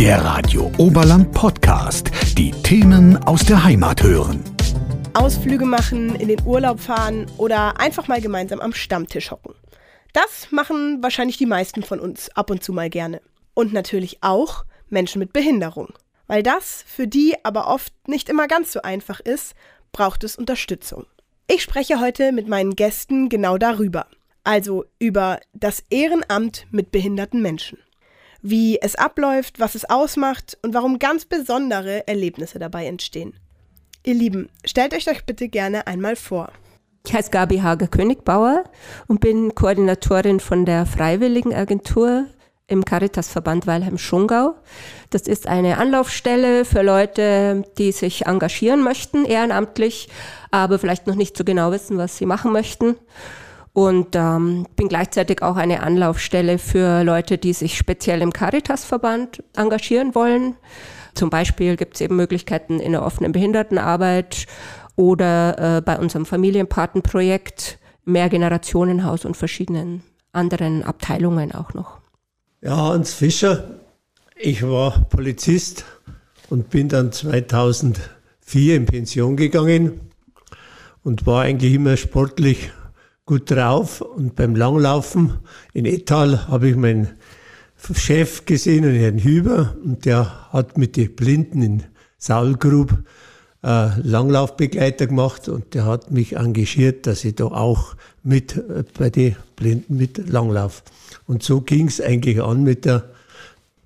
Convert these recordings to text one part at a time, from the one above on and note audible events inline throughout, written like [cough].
Der Radio Oberland Podcast. Die Themen aus der Heimat hören. Ausflüge machen, in den Urlaub fahren oder einfach mal gemeinsam am Stammtisch hocken. Das machen wahrscheinlich die meisten von uns ab und zu mal gerne. Und natürlich auch Menschen mit Behinderung. Weil das für die aber oft nicht immer ganz so einfach ist, braucht es Unterstützung. Ich spreche heute mit meinen Gästen genau darüber. Also über das Ehrenamt mit behinderten Menschen wie es abläuft, was es ausmacht und warum ganz besondere Erlebnisse dabei entstehen. Ihr Lieben, stellt euch euch bitte gerne einmal vor. Ich heiße Gabi Hager-Königbauer und bin Koordinatorin von der Freiwilligenagentur im Caritasverband Weilheim-Schongau. Das ist eine Anlaufstelle für Leute, die sich engagieren möchten, ehrenamtlich, aber vielleicht noch nicht so genau wissen, was sie machen möchten und ähm, bin gleichzeitig auch eine Anlaufstelle für Leute, die sich speziell im Caritas-Verband engagieren wollen. Zum Beispiel gibt es eben Möglichkeiten in der offenen Behindertenarbeit oder äh, bei unserem Familienpatenprojekt, Mehrgenerationenhaus und verschiedenen anderen Abteilungen auch noch. Ja, Hans Fischer, ich war Polizist und bin dann 2004 in Pension gegangen und war eigentlich immer sportlich gut drauf. Und beim Langlaufen in Etal habe ich meinen Chef gesehen, einen Herrn Hüber, und der hat mit den Blinden in Saulgrub äh, Langlaufbegleiter gemacht und der hat mich engagiert, dass ich da auch mit äh, bei den Blinden mit Langlauf. Und so ging es eigentlich an mit der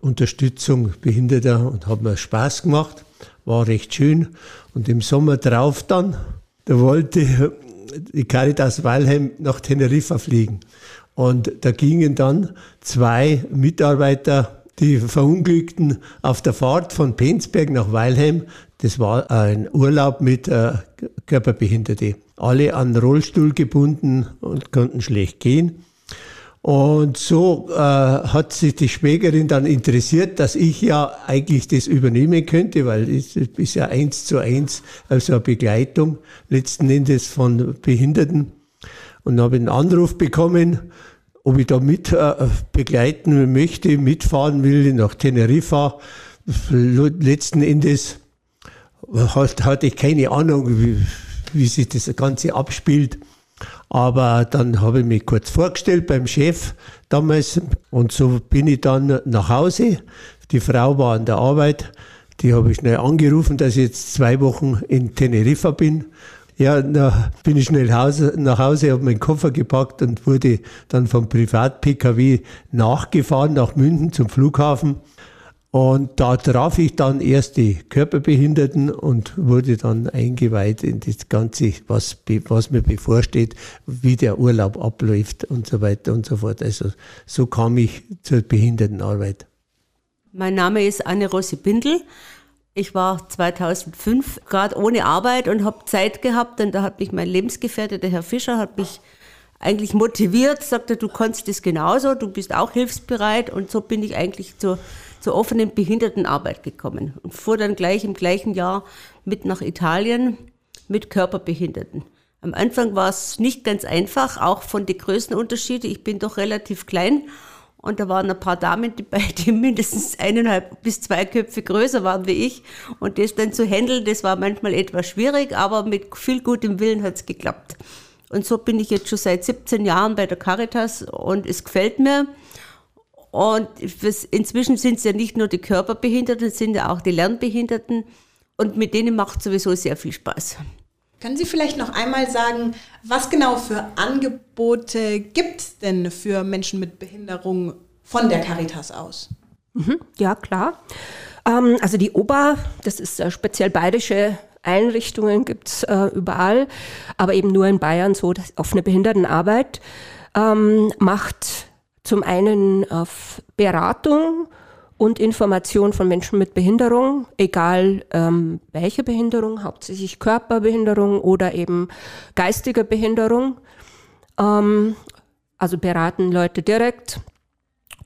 Unterstützung Behinderter und hat mir Spaß gemacht, war recht schön. Und im Sommer drauf dann, da wollte die Caritas Weilheim nach Teneriffa fliegen. Und da gingen dann zwei Mitarbeiter, die verunglückten, auf der Fahrt von Penzberg nach Weilheim. Das war ein Urlaub mit äh, Körperbehinderte. Alle an Rollstuhl gebunden und konnten schlecht gehen. Und so äh, hat sich die Schwägerin dann interessiert, dass ich ja eigentlich das übernehmen könnte, weil es ist ja eins zu eins, also eine Begleitung letzten Endes von Behinderten. Und habe einen Anruf bekommen, ob ich da mit äh, begleiten möchte, mitfahren will nach Teneriffa. Letzten Endes hatte ich keine Ahnung, wie, wie sich das Ganze abspielt. Aber dann habe ich mich kurz vorgestellt beim Chef damals und so bin ich dann nach Hause. Die Frau war an der Arbeit, die habe ich schnell angerufen, dass ich jetzt zwei Wochen in Teneriffa bin. Ja, da bin ich schnell nach Hause, habe meinen Koffer gepackt und wurde dann vom Privat-PKW nachgefahren nach München zum Flughafen. Und da traf ich dann erst die Körperbehinderten und wurde dann eingeweiht in das Ganze, was, was mir bevorsteht, wie der Urlaub abläuft und so weiter und so fort. Also so kam ich zur Behindertenarbeit. Mein Name ist Anne-Rossi Bindel. Ich war 2005 gerade ohne Arbeit und habe Zeit gehabt und da hat mich mein Lebensgefährte, der Herr Fischer, hat mich eigentlich motiviert, sagte, du kannst das genauso, du bist auch hilfsbereit und so bin ich eigentlich zur zur offenen Behindertenarbeit gekommen und fuhr dann gleich im gleichen Jahr mit nach Italien mit Körperbehinderten. Am Anfang war es nicht ganz einfach, auch von den Größenunterschieden. Ich bin doch relativ klein und da waren ein paar Damen dabei, die [laughs] mindestens eineinhalb bis zwei Köpfe größer waren wie ich. Und das dann zu handeln, das war manchmal etwas schwierig, aber mit viel gutem Willen hat es geklappt. Und so bin ich jetzt schon seit 17 Jahren bei der Caritas und es gefällt mir. Und inzwischen sind es ja nicht nur die Körperbehinderten, es sind ja auch die Lernbehinderten. Und mit denen macht sowieso sehr viel Spaß. Können Sie vielleicht noch einmal sagen, was genau für Angebote gibt es denn für Menschen mit Behinderung von der Caritas aus? Mhm, ja, klar. Ähm, also die OBA, das ist äh, speziell bayerische Einrichtungen, gibt es äh, überall, aber eben nur in Bayern so, dass offene Behindertenarbeit ähm, macht zum einen auf Beratung und Information von Menschen mit Behinderung, egal ähm, welche Behinderung, hauptsächlich Körperbehinderung oder eben geistige Behinderung. Ähm, also beraten Leute direkt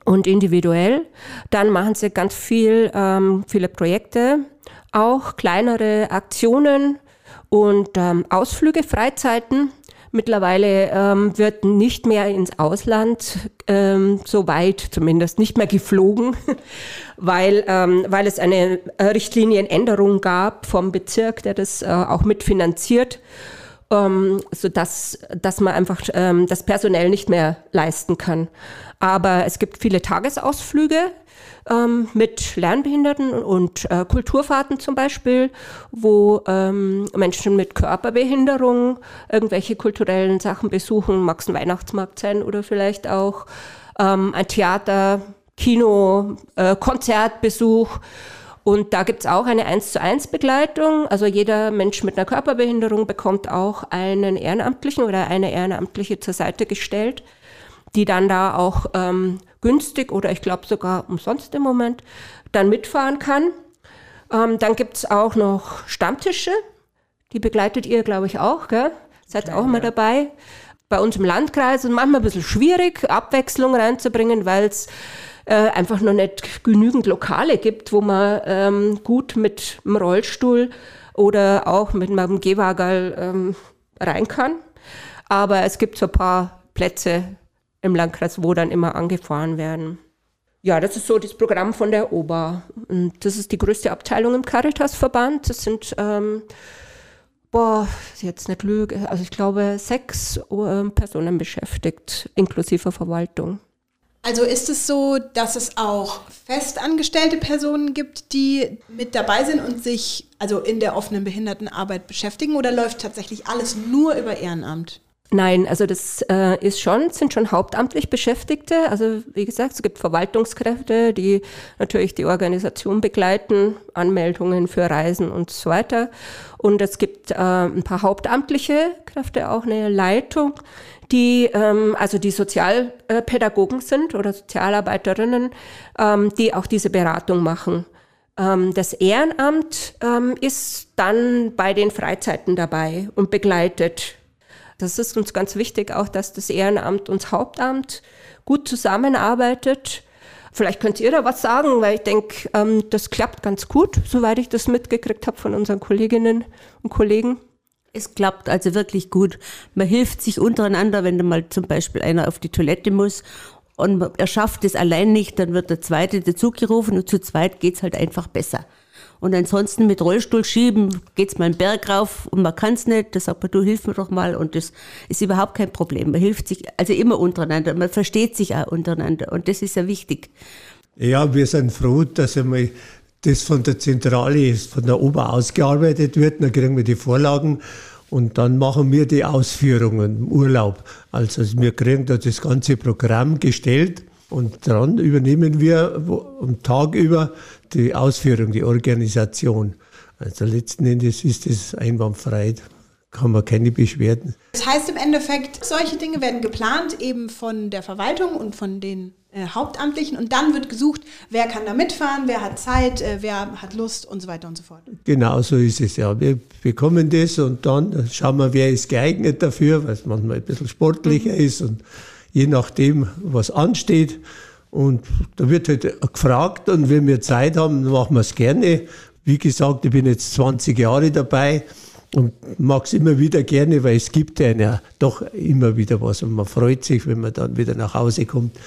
und individuell. Dann machen sie ganz viel, ähm, viele Projekte, auch kleinere Aktionen und ähm, Ausflüge, Freizeiten. Mittlerweile ähm, wird nicht mehr ins Ausland, ähm, so weit zumindest, nicht mehr geflogen, [laughs] weil, ähm, weil es eine Richtlinienänderung gab vom Bezirk, der das äh, auch mitfinanziert, ähm, sodass dass man einfach ähm, das personell nicht mehr leisten kann. Aber es gibt viele Tagesausflüge, ähm, mit Lernbehinderten und äh, Kulturfahrten zum Beispiel, wo ähm, Menschen mit Körperbehinderung irgendwelche kulturellen Sachen besuchen, mag es ein Weihnachtsmarkt sein oder vielleicht auch ähm, ein Theater, Kino, äh, Konzertbesuch. Und da gibt es auch eine 1 zu 1 Begleitung. Also jeder Mensch mit einer Körperbehinderung bekommt auch einen Ehrenamtlichen oder eine Ehrenamtliche zur Seite gestellt, die dann da auch ähm, günstig oder ich glaube sogar umsonst im Moment dann mitfahren kann. Ähm, dann gibt es auch noch Stammtische, die begleitet ihr, glaube ich, auch, gell? Seid auch immer dabei. Bei uns im Landkreis ist manchmal ein bisschen schwierig, Abwechslung reinzubringen, weil es äh, einfach noch nicht genügend Lokale gibt, wo man ähm, gut mit dem Rollstuhl oder auch mit einem Gehwagel ähm, rein kann. Aber es gibt so ein paar Plätze, im Landkreis, wo dann immer angefahren werden. Ja, das ist so das Programm von der OBA. Und das ist die größte Abteilung im Caritas-Verband. Das sind, ähm, boah, jetzt nicht lüge, also ich glaube sechs äh, Personen beschäftigt, inklusive Verwaltung. Also ist es so, dass es auch festangestellte Personen gibt, die mit dabei sind und sich also in der offenen Behindertenarbeit beschäftigen oder läuft tatsächlich alles nur über Ehrenamt? Nein, also das äh, ist schon, sind schon hauptamtlich Beschäftigte. Also wie gesagt, es gibt Verwaltungskräfte, die natürlich die Organisation begleiten, Anmeldungen für Reisen und so weiter. Und es gibt äh, ein paar hauptamtliche Kräfte, auch eine Leitung, die ähm, also die Sozialpädagogen sind oder Sozialarbeiterinnen, ähm, die auch diese Beratung machen. Ähm, das Ehrenamt ähm, ist dann bei den Freizeiten dabei und begleitet das ist uns ganz wichtig, auch dass das Ehrenamt und das Hauptamt gut zusammenarbeitet. Vielleicht könnt ihr da was sagen, weil ich denke, ähm, das klappt ganz gut, soweit ich das mitgekriegt habe von unseren Kolleginnen und Kollegen. Es klappt also wirklich gut. Man hilft sich untereinander, wenn mal zum Beispiel einer auf die Toilette muss und er schafft es allein nicht, dann wird der zweite dazugerufen und zu zweit geht es halt einfach besser. Und ansonsten mit Rollstuhl schieben geht's mal einen Berg rauf und man kann's nicht. Da sagt man, du hilf mir doch mal. Und das ist überhaupt kein Problem. Man hilft sich also immer untereinander. Man versteht sich auch untereinander. Und das ist ja wichtig. Ja, wir sind froh, dass einmal das von der Zentrale, von der Ober ausgearbeitet wird. Dann kriegen wir die Vorlagen und dann machen wir die Ausführungen im Urlaub. Also wir kriegen da das ganze Programm gestellt und dann übernehmen wir am Tag über die Ausführung, die Organisation. Also letzten Endes ist es einwandfrei, kann man keine Beschwerden. Das heißt im Endeffekt, solche Dinge werden geplant eben von der Verwaltung und von den äh, Hauptamtlichen und dann wird gesucht, wer kann da mitfahren, wer hat Zeit, äh, wer hat Lust und so weiter und so fort. Genau so ist es ja. Wir bekommen das und dann schauen wir, wer ist geeignet dafür, weil es manchmal ein bisschen sportlicher mhm. ist und je nachdem, was ansteht. Und da wird halt gefragt und wenn wir Zeit haben, machen wir es gerne. Wie gesagt, ich bin jetzt 20 Jahre dabei und mag es immer wieder gerne, weil es gibt ja doch immer wieder was und man freut sich, wenn man dann wieder nach Hause kommt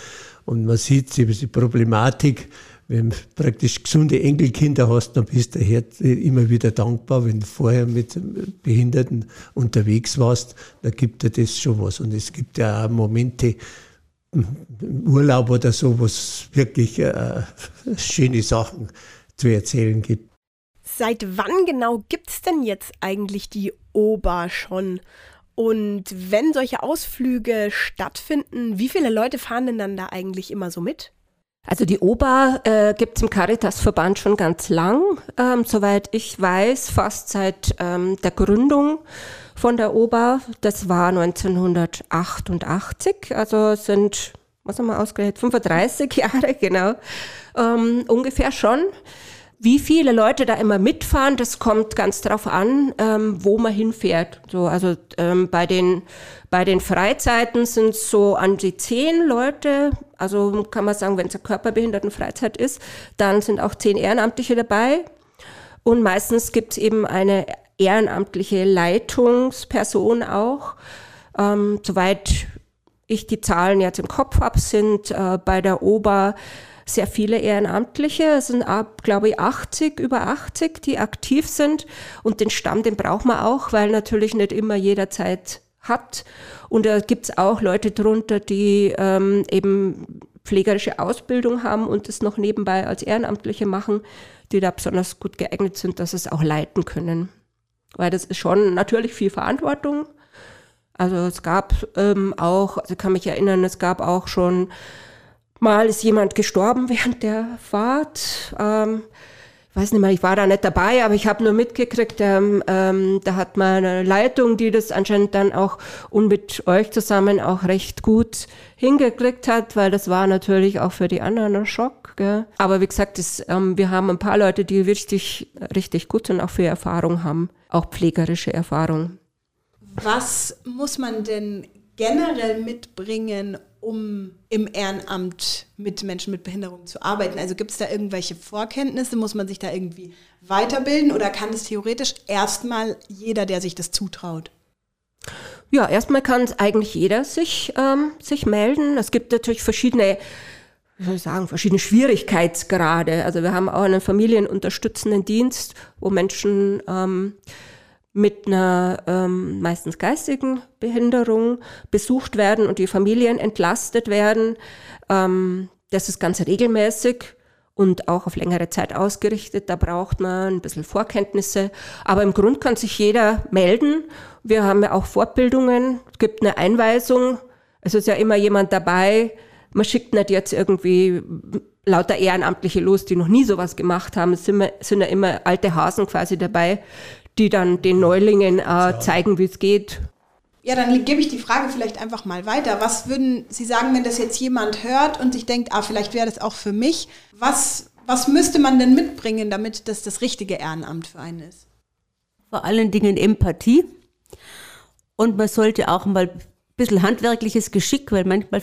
und man sieht die Problematik, wenn du praktisch gesunde Enkelkinder hast, dann bist du immer wieder dankbar, wenn du vorher mit Behinderten unterwegs warst, da gibt dir das schon was. Und es gibt ja auch Momente, Urlaub oder so, wo es wirklich äh, schöne Sachen zu erzählen gibt. Seit wann genau gibt es denn jetzt eigentlich die Oba schon? Und wenn solche Ausflüge stattfinden, wie viele Leute fahren denn dann da eigentlich immer so mit? Also die OBA äh, gibt es im Caritas-Verband schon ganz lang, ähm, soweit ich weiß, fast seit ähm, der Gründung von der OBA. Das war 1988, also sind, was haben wir ausgerechnet, 35 [laughs] Jahre, genau, ähm, ungefähr schon. Wie viele Leute da immer mitfahren, das kommt ganz darauf an, ähm, wo man hinfährt. So, also ähm, bei, den, bei den Freizeiten sind es so an die zehn Leute. Also kann man sagen, wenn es eine Körperbehindertenfreizeit ist, dann sind auch zehn Ehrenamtliche dabei. Und meistens gibt es eben eine ehrenamtliche Leitungsperson auch, Ähm, soweit ich die Zahlen jetzt im Kopf habe, sind äh, bei der Ober sehr viele Ehrenamtliche. Es sind ab, glaube ich, 80, über 80, die aktiv sind. Und den Stamm, den braucht man auch, weil natürlich nicht immer jederzeit hat. Und da gibt es auch Leute drunter, die ähm, eben pflegerische Ausbildung haben und es noch nebenbei als Ehrenamtliche machen, die da besonders gut geeignet sind, dass es auch leiten können. Weil das ist schon natürlich viel Verantwortung. Also es gab ähm, auch, also ich kann mich erinnern, es gab auch schon mal ist jemand gestorben [laughs] während der Fahrt. Ähm, weiß nicht mehr, ich war da nicht dabei, aber ich habe nur mitgekriegt, ähm, ähm, da hat man eine Leitung, die das anscheinend dann auch und mit euch zusammen auch recht gut hingekriegt hat, weil das war natürlich auch für die anderen ein Schock. Gell? Aber wie gesagt, das, ähm, wir haben ein paar Leute, die richtig, richtig gut und auch viel Erfahrung haben, auch pflegerische Erfahrung. Was muss man denn generell mitbringen, um im Ehrenamt mit Menschen mit Behinderung zu arbeiten? Also gibt es da irgendwelche Vorkenntnisse? Muss man sich da irgendwie weiterbilden oder kann es theoretisch erstmal jeder, der sich das zutraut? Ja, erstmal kann es eigentlich jeder sich, ähm, sich melden. Es gibt natürlich verschiedene, wie soll ich sagen, verschiedene Schwierigkeitsgrade. Also wir haben auch einen familienunterstützenden Dienst, wo Menschen ähm, mit einer ähm, meistens geistigen Behinderung besucht werden und die Familien entlastet werden. Ähm, das ist ganz regelmäßig und auch auf längere Zeit ausgerichtet. Da braucht man ein bisschen Vorkenntnisse. Aber im Grund kann sich jeder melden. Wir haben ja auch Fortbildungen, es gibt eine Einweisung. Es ist ja immer jemand dabei. Man schickt nicht jetzt irgendwie lauter Ehrenamtliche los, die noch nie sowas gemacht haben. Es sind, sind ja immer alte Hasen quasi dabei, die dann den Neulingen äh, zeigen, wie es geht. Ja, dann gebe ich die Frage vielleicht einfach mal weiter. Was würden Sie sagen, wenn das jetzt jemand hört und sich denkt, ah, vielleicht wäre das auch für mich? Was, was müsste man denn mitbringen, damit das das richtige Ehrenamt für einen ist? Vor allen Dingen Empathie. Und man sollte auch mal ein bisschen handwerkliches Geschick, weil manchmal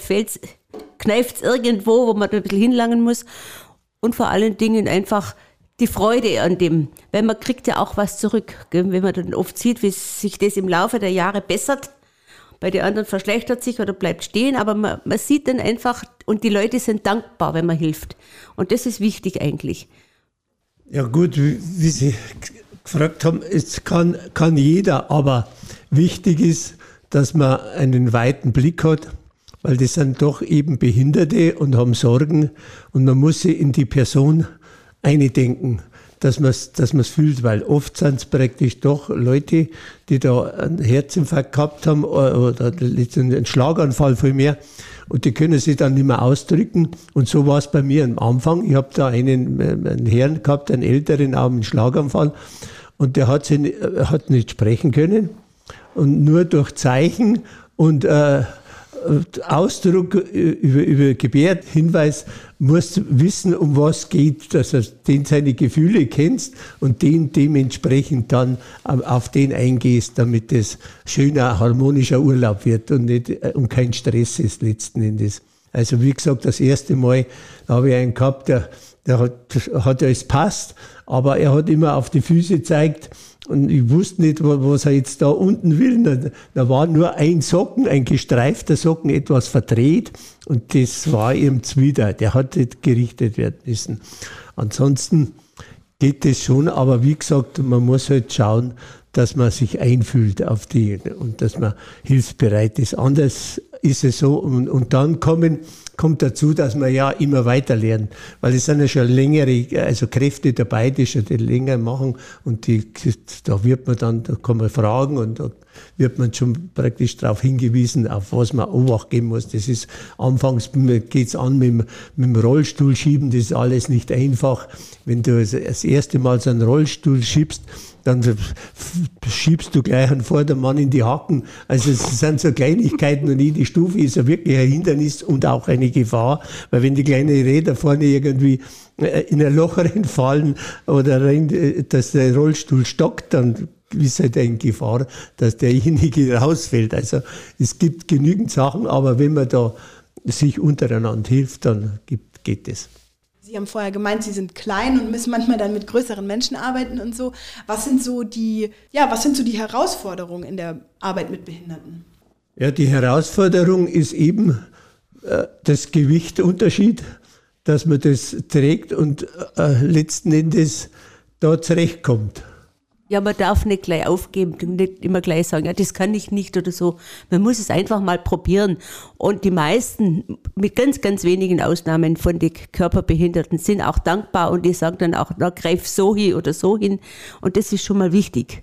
kneift es irgendwo, wo man ein bisschen hinlangen muss. Und vor allen Dingen einfach die Freude an dem, weil man kriegt ja auch was zurück, gell? wenn man dann oft sieht, wie sich das im Laufe der Jahre bessert. Bei den anderen verschlechtert sich oder bleibt stehen, aber man, man sieht dann einfach, und die Leute sind dankbar, wenn man hilft. Und das ist wichtig eigentlich. Ja gut, wie, wie Sie gefragt haben, es kann, kann jeder, aber wichtig ist, dass man einen weiten Blick hat, weil das sind doch eben Behinderte und haben Sorgen und man muss sie in die Person eindenken, dass man es dass fühlt, weil oft sind es praktisch doch Leute, die da einen Herzinfarkt gehabt haben oder einen Schlaganfall viel mehr und die können sich dann nicht mehr ausdrücken. Und so war es bei mir am Anfang. Ich habe da einen, einen Herrn gehabt, einen älteren, auch einen Schlaganfall und der hat, sich, hat nicht sprechen können und nur durch Zeichen und äh, Ausdruck über, über Gebärhinweis musst wissen, um was geht, dass du den seine Gefühle kennst und den dementsprechend dann auf den eingehst, damit es schöner, harmonischer Urlaub wird und, nicht, äh, und kein Stress ist letzten Endes. Also wie gesagt, das erste Mal habe ich einen gehabt, der, der hat, hat ja es passt, aber er hat immer auf die Füße gezeigt und ich wusste nicht, was er jetzt da unten will. Da, war nur ein Socken, ein gestreifter Socken, etwas verdreht. Und das war ihm zuwider. Der hat nicht gerichtet werden müssen. Ansonsten geht das schon, aber wie gesagt, man muss halt schauen, dass man sich einfühlt auf die und dass man hilfsbereit ist. Anders ist es so. Und, und dann kommen kommt dazu, dass man ja immer weiter lernt, weil es sind ja schon längere, also Kräfte dabei, die schon länger machen und die, da wird man dann, da kann man fragen und da wird man schon praktisch darauf hingewiesen, auf was man Obacht geben muss. Das ist, anfangs geht's an mit, mit dem Rollstuhl schieben, das ist alles nicht einfach. Wenn du das erste Mal so einen Rollstuhl schiebst, dann schiebst du gleich einen Vordermann in die Hacken. Also es sind so Kleinigkeiten und jede Stufe ist ja wirklich ein Hindernis und auch eine Gefahr, weil wenn die kleinen Räder vorne irgendwie äh, in ein Loch reinfallen oder rein, äh, dass der Rollstuhl stockt, dann ist halt eine Gefahr, dass derjenige [laughs] rausfällt. Also es gibt genügend Sachen, aber wenn man da sich untereinander hilft, dann gibt, geht es. Sie haben vorher gemeint, Sie sind klein und müssen manchmal dann mit größeren Menschen arbeiten und so. Was sind so die, ja, was sind so die Herausforderungen in der Arbeit mit Behinderten? Ja, die Herausforderung ist eben äh, das Gewichtunterschied, dass man das trägt und äh, letzten Endes da zurechtkommt. Ja, man darf nicht gleich aufgeben, nicht immer gleich sagen, ja, das kann ich nicht oder so. Man muss es einfach mal probieren. Und die meisten, mit ganz, ganz wenigen Ausnahmen von den Körperbehinderten, sind auch dankbar und die sagen dann auch, na, greif so hin oder so hin. Und das ist schon mal wichtig.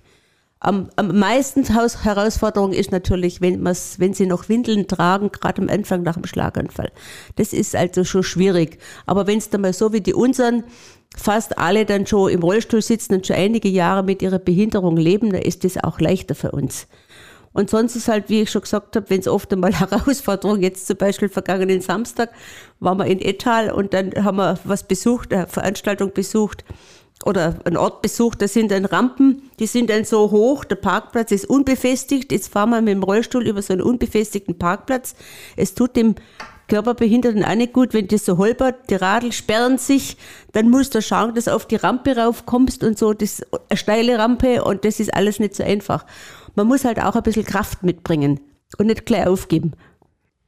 Am, am meisten Herausforderung ist natürlich, wenn, wenn sie noch Windeln tragen, gerade am Anfang nach dem Schlaganfall. Das ist also schon schwierig. Aber wenn es dann mal so wie die unseren, fast alle dann schon im Rollstuhl sitzen und schon einige Jahre mit ihrer Behinderung leben, dann ist das auch leichter für uns. Und sonst ist halt, wie ich schon gesagt habe, wenn es oft einmal [laughs] Herausforderungen, jetzt zum Beispiel vergangenen Samstag waren wir in Etal und dann haben wir was besucht, eine Veranstaltung besucht oder einen Ort besucht, da sind dann Rampen, die sind dann so hoch, der Parkplatz ist unbefestigt, jetzt fahren wir mit dem Rollstuhl über so einen unbefestigten Parkplatz. Es tut dem Körperbehinderten auch nicht gut, wenn das so holpert, die Radl sperren sich, dann musst du schauen, dass du auf die Rampe raufkommst und so, das eine steile Rampe und das ist alles nicht so einfach. Man muss halt auch ein bisschen Kraft mitbringen und nicht gleich aufgeben.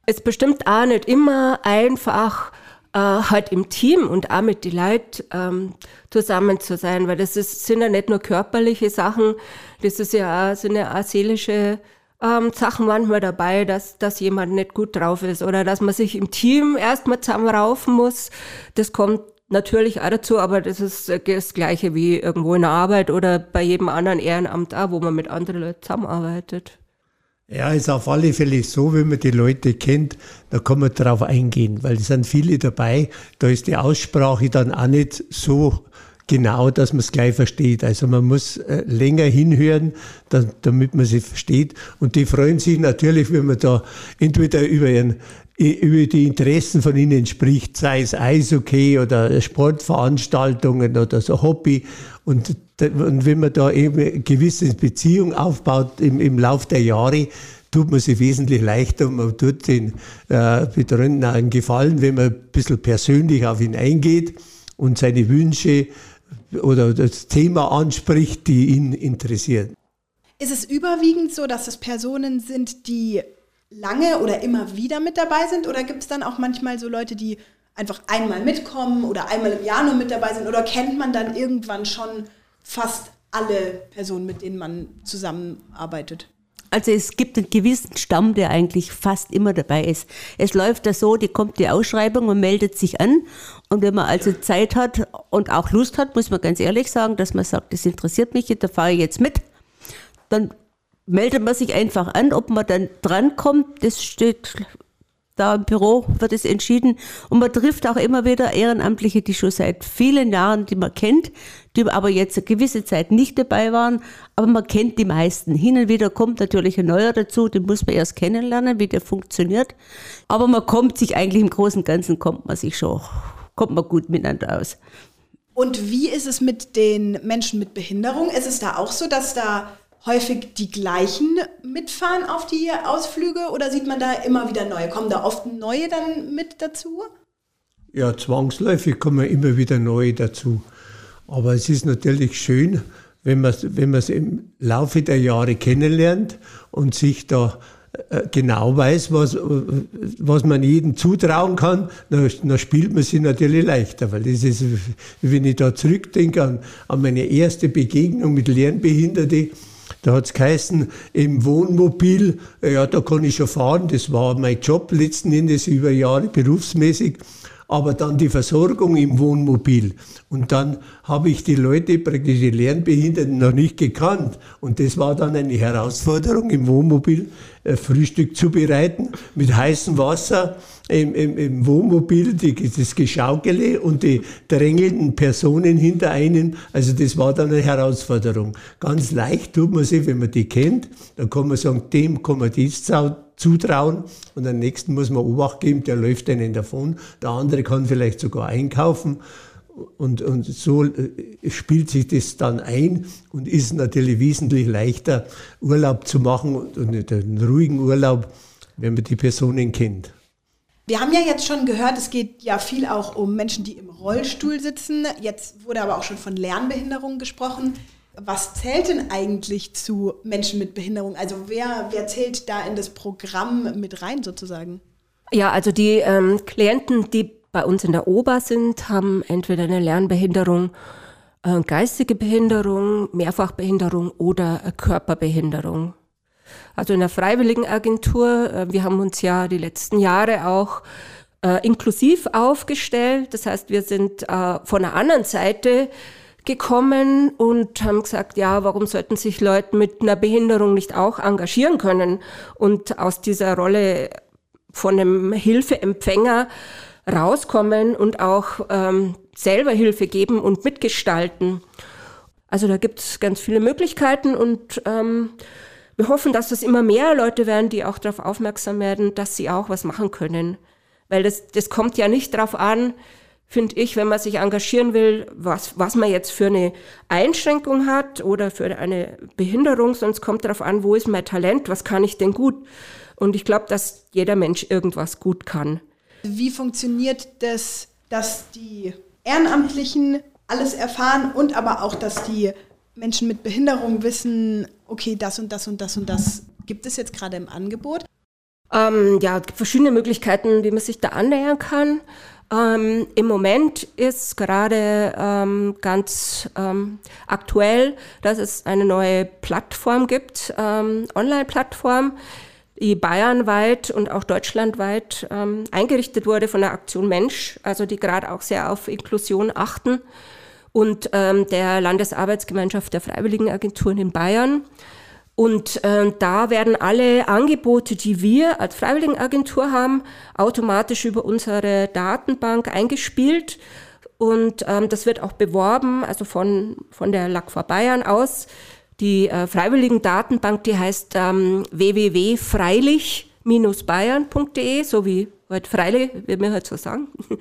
Es bestimmt auch nicht immer einfach, äh, halt im Team und auch mit den Leuten ähm, zusammen zu sein, weil das ist, sind ja nicht nur körperliche Sachen, das ist ja auch, sind ja auch seelische ähm, Sachen manchmal dabei, dass, dass jemand nicht gut drauf ist oder dass man sich im Team erstmal zusammenraufen muss. Das kommt natürlich auch dazu, aber das ist das Gleiche wie irgendwo in der Arbeit oder bei jedem anderen Ehrenamt auch, wo man mit anderen Leuten zusammenarbeitet. Ja, ist auf alle Fälle so, wenn man die Leute kennt, da kann man darauf eingehen, weil es sind viele dabei, da ist die Aussprache dann auch nicht so genau, dass man es gleich versteht. Also man muss äh, länger hinhören, da, damit man sie versteht. Und die freuen sich natürlich, wenn man da entweder über, ihren, über die Interessen von ihnen spricht, sei es Eishockey oder Sportveranstaltungen oder so Hobby. Und, und wenn man da eben eine gewisse Beziehung aufbaut im, im Lauf der Jahre, tut man sich wesentlich leichter und man tut den äh, Betreuenden einen Gefallen, wenn man ein bisschen persönlich auf ihn eingeht und seine Wünsche oder das Thema anspricht, die ihn interessiert. Ist es überwiegend so, dass es Personen sind, die lange oder immer wieder mit dabei sind? Oder gibt es dann auch manchmal so Leute, die einfach einmal mitkommen oder einmal im Jahr nur mit dabei sind? Oder kennt man dann irgendwann schon fast alle Personen, mit denen man zusammenarbeitet? Also es gibt einen gewissen Stamm, der eigentlich fast immer dabei ist. Es läuft da so, die kommt die Ausschreibung und meldet sich an. Und wenn man also Zeit hat und auch Lust hat, muss man ganz ehrlich sagen, dass man sagt, das interessiert mich, da fahre ich jetzt mit, dann meldet man sich einfach an, ob man dann drankommt, das steht da im Büro wird es entschieden. Und man trifft auch immer wieder Ehrenamtliche, die schon seit vielen Jahren, die man kennt, die aber jetzt eine gewisse Zeit nicht dabei waren. Aber man kennt die meisten. Hin und wieder kommt natürlich ein neuer dazu, den muss man erst kennenlernen, wie der funktioniert. Aber man kommt sich eigentlich im Großen und Ganzen, kommt man sich schon, kommt man gut miteinander aus. Und wie ist es mit den Menschen mit Behinderung? Ist es da auch so, dass da häufig die gleichen mitfahren auf die Ausflüge oder sieht man da immer wieder neue? Kommen da oft neue dann mit dazu? Ja, zwangsläufig kommen immer wieder neue dazu. Aber es ist natürlich schön, wenn man es wenn im Laufe der Jahre kennenlernt und sich da äh, genau weiß, was, was man jedem zutrauen kann, dann, dann spielt man sich natürlich leichter. Weil das ist, wenn ich da zurückdenke an, an meine erste Begegnung mit Lernbehinderten, da hat es geheißen, im Wohnmobil, ja, da kann ich schon fahren, das war mein Job letzten Endes über Jahre berufsmäßig aber dann die Versorgung im Wohnmobil. Und dann habe ich die Leute, praktisch die Lernbehinderten, noch nicht gekannt. Und das war dann eine Herausforderung, im Wohnmobil äh, Frühstück zubereiten mit heißem Wasser im, im, im Wohnmobil, die, das Geschaukele und die drängelnden Personen hinter einem. Also das war dann eine Herausforderung. Ganz leicht tut man sich, wenn man die kennt. Dann kann man sagen, dem kann man dies zutrauen und am nächsten muss man Obacht geben, der läuft einen davon. Der andere kann vielleicht sogar einkaufen. Und, und so äh, spielt sich das dann ein und ist natürlich wesentlich leichter, Urlaub zu machen und einen ruhigen Urlaub, wenn man die Personen kennt. Wir haben ja jetzt schon gehört, es geht ja viel auch um Menschen, die im Rollstuhl sitzen. Jetzt wurde aber auch schon von Lernbehinderung gesprochen. was zählt denn eigentlich zu Menschen mit Behinderung? Also wer, wer zählt da in das Programm mit rein sozusagen? Ja, also die ähm, Klienten, die bei uns in der OBA sind, haben entweder eine Lernbehinderung, äh, geistige Behinderung, Mehrfachbehinderung oder äh, Körperbehinderung. Also in der Freiwilligenagentur, äh, wir haben uns ja die letzten Jahre auch äh, inklusiv aufgestellt. Das heißt, wir sind äh, von der anderen Seite gekommen und haben gesagt, ja, warum sollten sich Leute mit einer Behinderung nicht auch engagieren können und aus dieser Rolle von einem Hilfeempfänger rauskommen und auch ähm, selber Hilfe geben und mitgestalten. Also da gibt es ganz viele Möglichkeiten und ähm, wir hoffen, dass es immer mehr Leute werden, die auch darauf aufmerksam werden, dass sie auch was machen können. Weil das, das kommt ja nicht darauf an, finde ich, wenn man sich engagieren will, was, was man jetzt für eine Einschränkung hat oder für eine Behinderung, sonst kommt darauf an, wo ist mein Talent, was kann ich denn gut. Und ich glaube, dass jeder Mensch irgendwas gut kann. Wie funktioniert das, dass die Ehrenamtlichen alles erfahren und aber auch, dass die Menschen mit Behinderung wissen, okay, das und das und das und das gibt es jetzt gerade im Angebot? Ähm, ja, es gibt verschiedene Möglichkeiten, wie man sich da annähern kann. Ähm, Im Moment ist gerade ähm, ganz ähm, aktuell, dass es eine neue Plattform gibt, ähm, Online-Plattform, die bayernweit und auch deutschlandweit ähm, eingerichtet wurde von der Aktion Mensch, also die gerade auch sehr auf Inklusion achten und ähm, der Landesarbeitsgemeinschaft der Freiwilligenagenturen in Bayern. Und äh, da werden alle Angebote, die wir als Freiwilligenagentur haben, automatisch über unsere Datenbank eingespielt. Und ähm, das wird auch beworben, also von, von der LACFA Bayern aus. Die äh, Freiwilligen-Datenbank, die heißt ähm, www.freilich-bayern.de, so wie heute Freilich, wie wir heute so sagen. [laughs]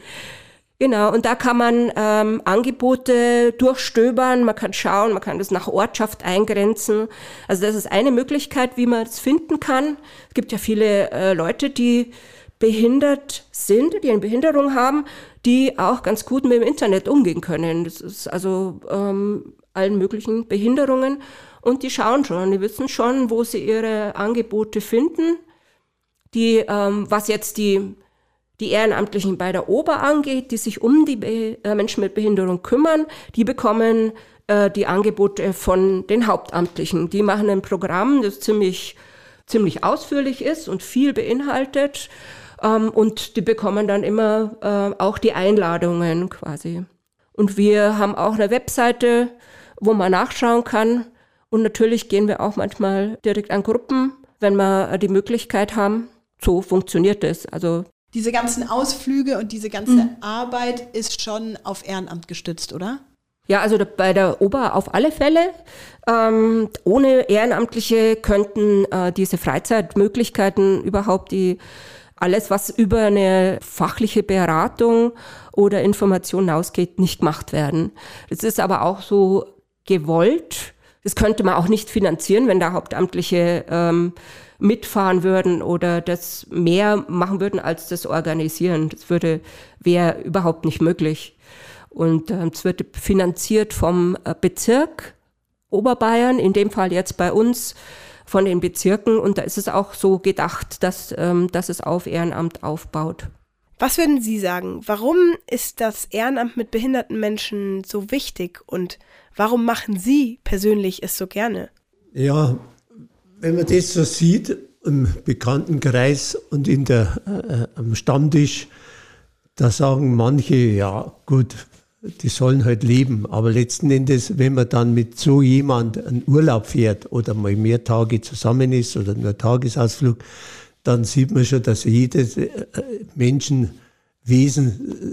Genau, und da kann man ähm, Angebote durchstöbern, man kann schauen, man kann das nach Ortschaft eingrenzen. Also das ist eine Möglichkeit, wie man es finden kann. Es gibt ja viele äh, Leute, die behindert sind, die eine Behinderung haben, die auch ganz gut mit dem Internet umgehen können. Das ist also ähm, allen möglichen Behinderungen. Und die schauen schon, die wissen schon, wo sie ihre Angebote finden. Die, ähm, was jetzt die die Ehrenamtlichen bei der Ober angeht, die sich um die Be äh, Menschen mit Behinderung kümmern, die bekommen äh, die Angebote von den Hauptamtlichen. Die machen ein Programm, das ziemlich, ziemlich ausführlich ist und viel beinhaltet. Ähm, und die bekommen dann immer äh, auch die Einladungen quasi. Und wir haben auch eine Webseite, wo man nachschauen kann. Und natürlich gehen wir auch manchmal direkt an Gruppen, wenn wir die Möglichkeit haben. So funktioniert es. Also diese ganzen Ausflüge und diese ganze mhm. Arbeit ist schon auf Ehrenamt gestützt, oder? Ja, also bei der Ober auf alle Fälle. Ähm, ohne Ehrenamtliche könnten äh, diese Freizeitmöglichkeiten überhaupt die alles, was über eine fachliche Beratung oder Information ausgeht, nicht gemacht werden. Das ist aber auch so gewollt. Das könnte man auch nicht finanzieren, wenn da Hauptamtliche ähm, mitfahren würden oder das mehr machen würden als das Organisieren. Das würde, wäre überhaupt nicht möglich. Und äh, es wird finanziert vom äh, Bezirk Oberbayern, in dem Fall jetzt bei uns von den Bezirken. Und da ist es auch so gedacht, dass, ähm, dass es auf Ehrenamt aufbaut. Was würden Sie sagen? Warum ist das Ehrenamt mit behinderten Menschen so wichtig und warum machen Sie persönlich es so gerne? Ja, wenn man das so sieht im Bekanntenkreis und in der, äh, am Stammtisch, da sagen manche, ja gut, die sollen halt leben. Aber letzten Endes, wenn man dann mit so jemand einen Urlaub fährt oder mal mehr Tage zusammen ist oder nur Tagesausflug, dann sieht man schon, dass jedes äh, Menschenwesen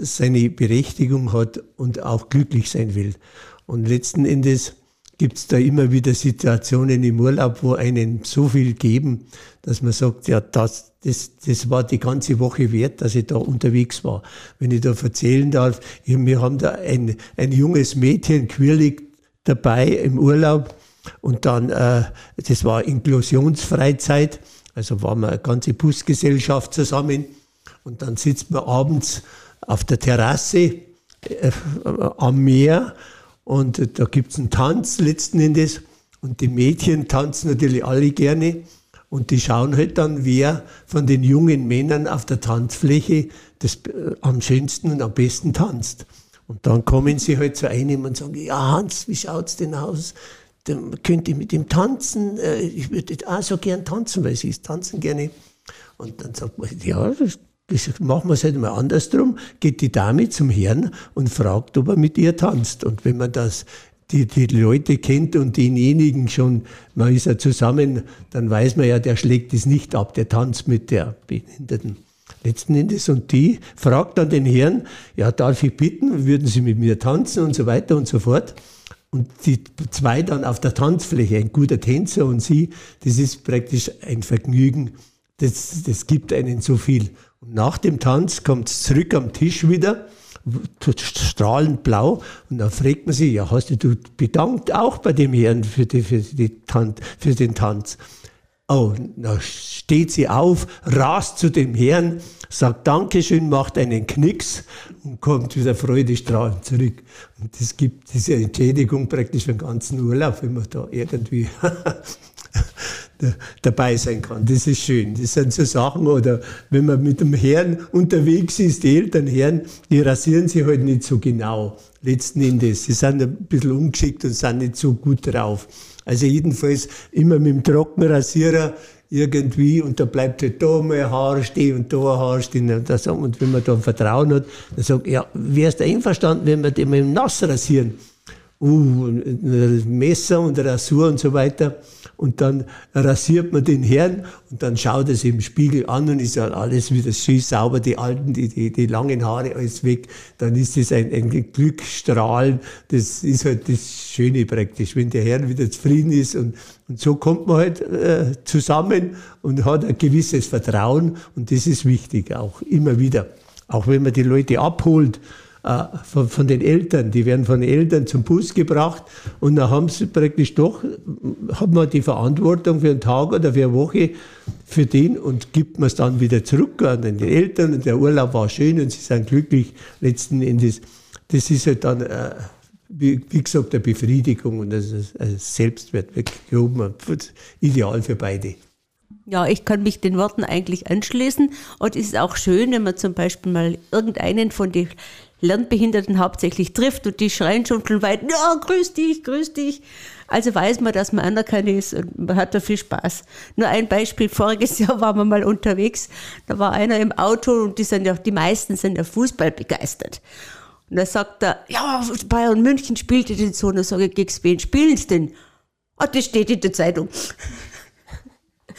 seine Berechtigung hat und auch glücklich sein will. Und letzten Endes gibt es da immer wieder Situationen im Urlaub, wo einen so viel geben, dass man sagt, ja, das, das, das war die ganze Woche wert, dass ich da unterwegs war. Wenn ich da erzählen darf, wir haben da ein, ein junges Mädchen, quirlig, dabei im Urlaub und dann, äh, das war Inklusionsfreizeit, also waren wir eine ganze Busgesellschaft zusammen und dann sitzt man abends auf der Terrasse äh, am Meer Und da gibt es einen Tanz letzten Endes. Und die Mädchen tanzen natürlich alle gerne. Und die schauen halt dann, wer von den jungen Männern auf der Tanzfläche das äh, am schönsten und am besten tanzt. Und dann kommen sie halt zu einem und sagen, ja Hans, wie schaut's denn aus? Dann könnt ihr mit ihm tanzen? Äh, ich würde auch so gern tanzen, weil sie ist tanzen gerne. Und dann sagt man, ja, das, machen wir es halt mal andersrum. Geht die Dame zum Herrn und fragt, ob er mit ihr tanzt. Und wenn man das die, die Leute kennt und denjenigen schon, man ist ja zusammen, dann weiß man ja, der schlägt es nicht ab, der tanzt mit der Behinderten. Letzten Endes, und die fragt dann den Herrn, ja, darf ich bitten, würden Sie mit mir tanzen und so weiter und so fort. Und die zwei dann auf der Tanzfläche, ein guter Tänzer und sie, das ist praktisch ein Vergnügen, das, das gibt einen so viel. Und nach dem Tanz kommt es zurück am Tisch wieder strahlend blau. Und dann fragt man sich, ja, hast du bedankt auch bei dem Herrn für, die, für, die Tan für den Tanz? Oh, da steht sie auf, rast zu dem Herrn, sagt Dankeschön, macht einen Knicks und kommt wieder freudestrahlend zurück. Und das gibt diese Entschädigung praktisch für den ganzen Urlaub, wenn man da irgendwie [laughs] [laughs] dabei sein kann. Das ist schön. Das sind so Sachen, oder wenn man mit dem Herrn unterwegs ist, die Eltern Herren, die rasieren sich halt nicht so genau. Letzten Endes. Sie sind ein bisschen ungeschickt und sind nicht so gut drauf. Also jedenfalls immer mit dem Trockenrasierer irgendwie und da bleibt halt da mal ein Haar stehen und da ein Haar stehen. Und wenn man da ein Vertrauen hat, dann sagt ja, wärst du einverstanden, wenn wir den mit dem Nass rasieren? Uh, Messer und Rasur und so weiter und dann rasiert man den Herrn und dann schaut er sich im Spiegel an und ist halt alles wieder schön sauber, die alten, die, die, die langen Haare, alles weg. Dann ist das ein, ein Glückstrahlen. Das ist halt das Schöne praktisch, wenn der Herr wieder zufrieden ist und, und so kommt man halt äh, zusammen und hat ein gewisses Vertrauen und das ist wichtig auch immer wieder. Auch wenn man die Leute abholt, von, von, den Eltern. Die werden von den Eltern zum Bus gebracht und dann haben sie praktisch doch, hat man die Verantwortung für einen Tag oder für eine Woche für den und gibt man es dann wieder zurück an den Eltern und der Urlaub war schön und sie sind glücklich letzten Endes. Das ist halt dann, äh, wie, gesagt, eine Befriedigung und das ist, also Selbstwert weggehoben. Ideal für beide. Ja, ich kann mich den Worten eigentlich anschließen. Und es ist auch schön, wenn man zum Beispiel mal irgendeinen von den Lernbehinderten hauptsächlich trifft und die schreien schon von weit, ja, grüß dich, grüß dich. Also weiß man, dass man anerkannt ist und man hat da viel Spaß. Nur ein Beispiel, voriges [laughs] Jahr waren wir mal unterwegs, da war einer im Auto und die sind ja, die meisten sind ja Fußball begeistert. Und da sagt er, ja, Bayern München spielte den so, und dann sage ich, gegen wen spielen sie denn? Ah, das steht in der Zeitung.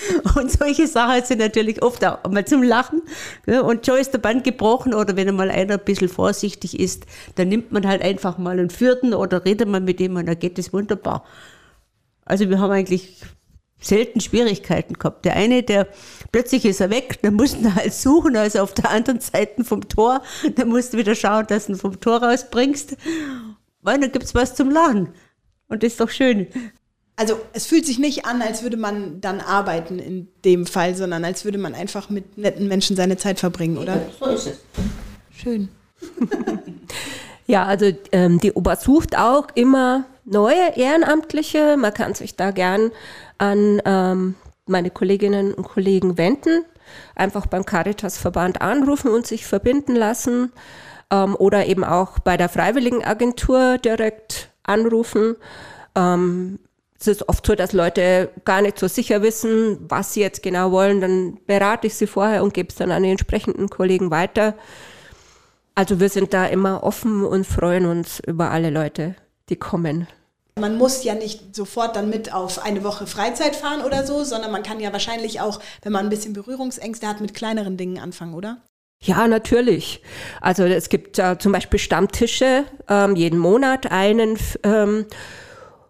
[laughs] Und solche Sachen sind natürlich oft auch mal zum Lachen. Und schon ist der Band gebrochen oder wenn einmal einer ein bisschen vorsichtig ist, dann nimmt man halt einfach mal einen Vierten oder redet man mit ihm und dann geht es wunderbar. Also wir haben eigentlich selten Schwierigkeiten gehabt. Der eine, der plötzlich ist er weg, dann mussten wir halt suchen, also auf der anderen Seite vom Tor, dann musst du wieder schauen, dass du ihn vom Tor rausbringst, weil dann gibt es was zum Lachen. Und das ist doch schön. Also es fühlt sich nicht an, als würde man dann arbeiten in dem Fall, sondern als würde man einfach mit netten Menschen seine Zeit verbringen, oder? So ist es. Schön. [laughs] ja, also ähm, die Ober sucht auch immer neue Ehrenamtliche. Man kann sich da gern an ähm, meine Kolleginnen und Kollegen wenden. Einfach beim Caritas-Verband anrufen und sich verbinden lassen. Ähm, oder eben auch bei der Freiwilligenagentur direkt anrufen. Ähm, es ist oft so, dass Leute gar nicht so sicher wissen, was sie jetzt genau wollen. Dann berate ich sie vorher und gebe es dann an die entsprechenden Kollegen weiter. Also wir sind da immer offen und freuen uns über alle Leute, die kommen. Man muss ja nicht sofort dann mit auf eine Woche Freizeit fahren oder so, sondern man kann ja wahrscheinlich auch, wenn man ein bisschen Berührungsängste hat, mit kleineren Dingen anfangen, oder? Ja, natürlich. Also es gibt äh, zum Beispiel Stammtische, ähm, jeden Monat einen. Ähm,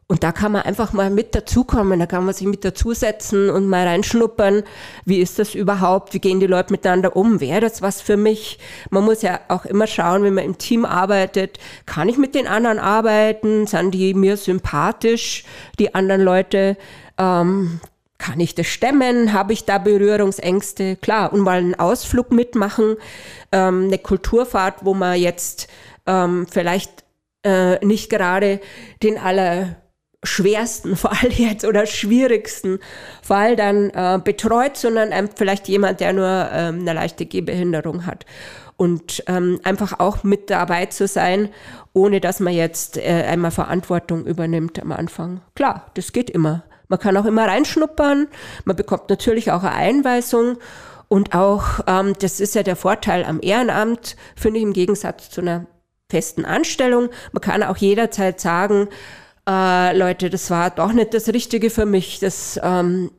und da kann man einfach mal mit dazukommen, da kann man sich mit dazusetzen und mal reinschnuppern. Wie ist das überhaupt? Wie gehen die Leute miteinander um? Wäre das was für mich? Man muss ja auch immer schauen, wenn man im Team arbeitet, kann ich mit den anderen arbeiten? Sind die mir sympathisch, die anderen Leute? Ähm, kann ich das stemmen? Habe ich da Berührungsängste? Klar, und mal einen Ausflug mitmachen, ähm, eine Kulturfahrt, wo man jetzt ähm, vielleicht äh, nicht gerade den allerschwersten Fall [laughs] jetzt oder schwierigsten Fall dann äh, betreut, sondern ähm, vielleicht jemand, der nur ähm, eine leichte Gehbehinderung hat. Und ähm, einfach auch mit dabei zu sein, ohne dass man jetzt äh, einmal Verantwortung übernimmt am Anfang. Klar, das geht immer. Man kann auch immer reinschnuppern. Man bekommt natürlich auch eine Einweisung. Und auch, ähm, das ist ja der Vorteil am Ehrenamt, finde ich im Gegensatz zu einer festen Anstellung. Man kann auch jederzeit sagen, äh, Leute, das war doch nicht das Richtige für mich. Das ähm,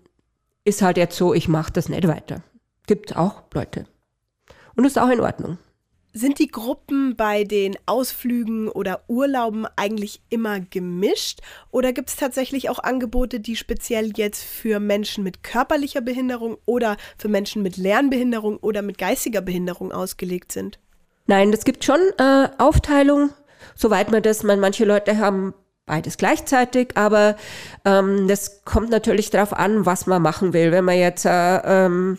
ist halt jetzt so, ich mache das nicht weiter. Gibt auch Leute. Und ist auch in Ordnung. Sind die Gruppen bei den Ausflügen oder Urlauben eigentlich immer gemischt oder gibt es tatsächlich auch Angebote, die speziell jetzt für Menschen mit körperlicher Behinderung oder für Menschen mit Lernbehinderung oder mit geistiger Behinderung ausgelegt sind? Nein, es gibt schon äh, Aufteilung, soweit man das, man, manche Leute haben beides gleichzeitig, aber ähm, das kommt natürlich darauf an, was man machen will. Wenn man jetzt äh, ähm,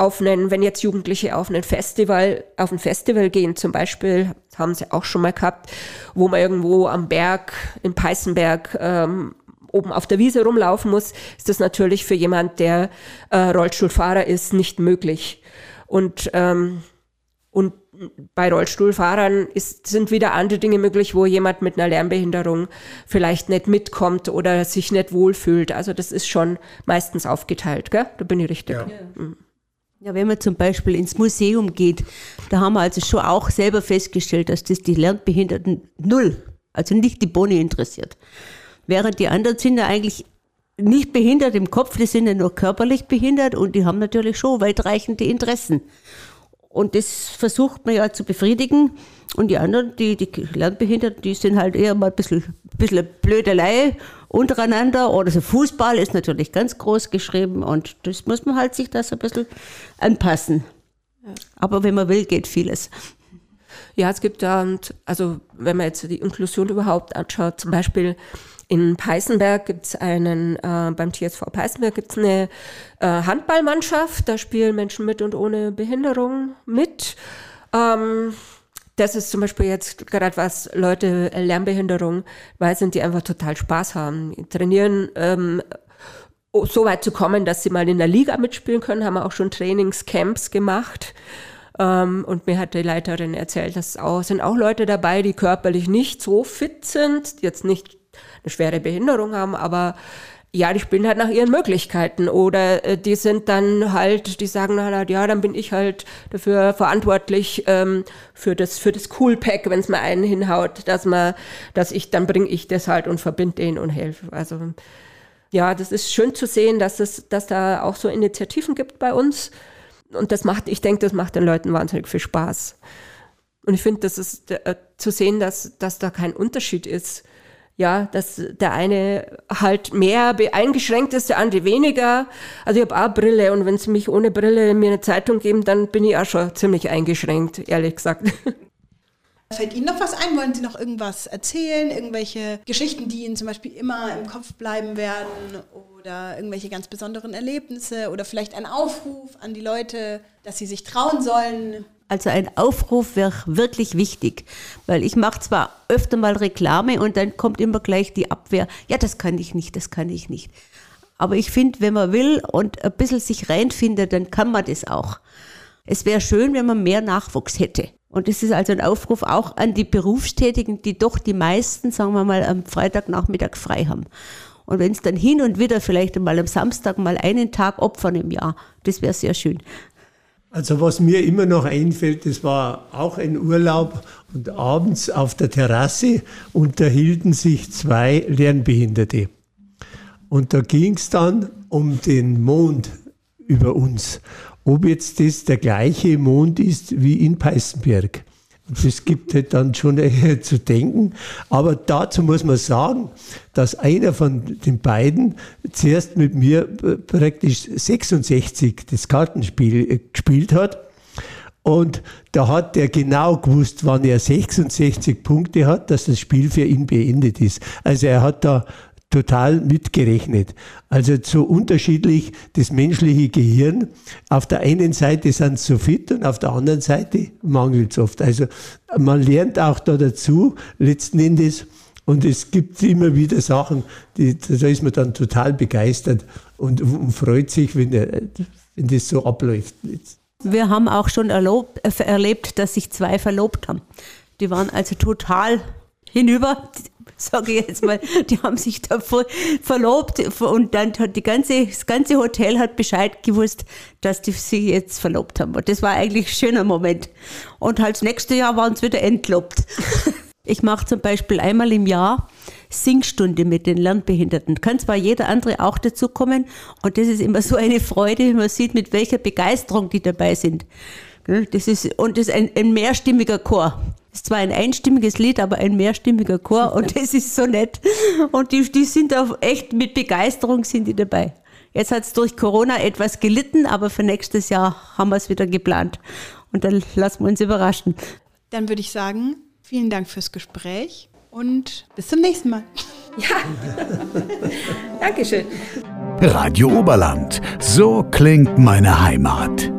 auf einen, wenn jetzt Jugendliche auf ein Festival, auf ein Festival gehen zum Beispiel, haben sie auch schon mal gehabt, wo man irgendwo am Berg, in Peißenberg, ähm, oben auf der Wiese rumlaufen muss, ist das natürlich für jemand, der äh, Rollstuhlfahrer ist, nicht möglich. Und, ähm, und bei Rollstuhlfahrern ist, sind wieder andere Dinge möglich, wo jemand mit einer Lernbehinderung vielleicht nicht mitkommt oder sich nicht wohlfühlt. Also das ist schon meistens aufgeteilt, gell? Da bin ich richtig. Ja. Mhm. Ja, wenn man zum Beispiel ins Museum geht, da haben wir also schon auch selber festgestellt, dass das die Lernbehinderten null, also nicht die Boni interessiert. Während die anderen sind ja eigentlich nicht behindert im Kopf, die sind ja nur körperlich behindert und die haben natürlich schon weitreichende Interessen. Und das versucht man ja zu befriedigen. Und die anderen, die, die Lernbehinderten, die sind halt eher mal ein bisschen, ein bisschen Blödelei untereinander. Oder so Fußball ist natürlich ganz groß geschrieben und das muss man halt sich da so ein bisschen anpassen. Aber wenn man will, geht vieles. Ja, es gibt da, also wenn man jetzt die Inklusion überhaupt anschaut, zum Beispiel in Peißenberg gibt es einen, äh, beim TSV Peißenberg gibt es eine äh, Handballmannschaft, da spielen Menschen mit und ohne Behinderung mit. Ähm, das ist zum Beispiel jetzt gerade was Leute äh, Lernbehinderung, weil sind, die einfach total Spaß haben. Die trainieren ähm, so weit zu kommen, dass sie mal in der Liga mitspielen können, haben auch schon Trainingscamps gemacht. Ähm, und mir hat die Leiterin erzählt, dass auch, sind auch Leute dabei, die körperlich nicht so fit sind, jetzt nicht eine schwere Behinderung haben, aber ja, die spielen halt nach ihren Möglichkeiten oder äh, die sind dann halt, die sagen halt, ja, dann bin ich halt dafür verantwortlich ähm, für das für das Cool Pack, wenn es mal einen hinhaut, dass man, dass ich dann bringe ich das halt und verbinde den und helfe. Also ja, das ist schön zu sehen, dass es, dass da auch so Initiativen gibt bei uns und das macht, ich denke, das macht den Leuten wahnsinnig viel Spaß. Und ich finde, das ist äh, zu sehen, dass dass da kein Unterschied ist ja, dass der eine halt mehr eingeschränkt ist, der andere weniger. Also ich habe auch Brille und wenn sie mich ohne Brille mir eine Zeitung geben, dann bin ich auch schon ziemlich eingeschränkt, ehrlich gesagt. [laughs] Fällt Ihnen noch was ein? Wollen Sie noch irgendwas erzählen? Irgendwelche Geschichten, die Ihnen zum Beispiel immer im Kopf bleiben werden? Oder irgendwelche ganz besonderen Erlebnisse? Oder vielleicht ein Aufruf an die Leute, dass sie sich trauen sollen, also ein Aufruf wäre wirklich wichtig, weil ich mache zwar öfter mal Reklame und dann kommt immer gleich die Abwehr, ja, das kann ich nicht, das kann ich nicht. Aber ich finde, wenn man will und ein bisschen sich reinfindet, dann kann man das auch. Es wäre schön, wenn man mehr Nachwuchs hätte. Und es ist also ein Aufruf auch an die Berufstätigen, die doch die meisten, sagen wir mal, am Freitagnachmittag frei haben. Und wenn es dann hin und wieder vielleicht mal am Samstag mal einen Tag opfern im Jahr, das wäre sehr schön. Also was mir immer noch einfällt, das war auch ein Urlaub und abends auf der Terrasse unterhielten sich zwei Lernbehinderte. Und da ging es dann um den Mond über uns, ob jetzt das der gleiche Mond ist wie in Peißenberg. Das gibt halt dann schon [laughs] zu denken. Aber dazu muss man sagen, dass einer von den beiden zuerst mit mir praktisch 66 das Kartenspiel äh, gespielt hat. Und da hat er genau gewusst, wann er 66 Punkte hat, dass das Spiel für ihn beendet ist. Also er hat da total mitgerechnet. Also so unterschiedlich das menschliche Gehirn. Auf der einen Seite sind sie so fit und auf der anderen Seite mangelt es oft. Also man lernt auch da dazu, letzten Endes. Und es gibt immer wieder Sachen, die, da ist man dann total begeistert und, und freut sich, wenn, wenn das so abläuft. Wir haben auch schon erlobt, äh, erlebt, dass sich zwei verlobt haben. Die waren also total hinüber, sage ich jetzt mal, die haben sich da verlobt und dann hat die ganze, das ganze Hotel hat Bescheid gewusst, dass die sich jetzt verlobt haben. Und das war eigentlich ein schöner Moment. Und halt das nächste Jahr waren sie wieder entlobt. [laughs] Ich mache zum Beispiel einmal im Jahr Singstunde mit den Lernbehinderten. Kann zwar jeder andere auch dazukommen und das ist immer so eine Freude, wenn man sieht, mit welcher Begeisterung die dabei sind. Das ist, und das ist ein, ein mehrstimmiger Chor. Das ist zwar ein einstimmiges Lied, aber ein mehrstimmiger Chor und [laughs] das ist so nett. Und die, die sind auch echt mit Begeisterung sind die dabei. Jetzt hat es durch Corona etwas gelitten, aber für nächstes Jahr haben wir es wieder geplant. Und dann lassen wir uns überraschen. Dann würde ich sagen, vielen Dank fürs Gespräch und bis zum nächsten Mal. Ja, [laughs] Dankeschön. Radio Oberland, so klingt meine Heimat.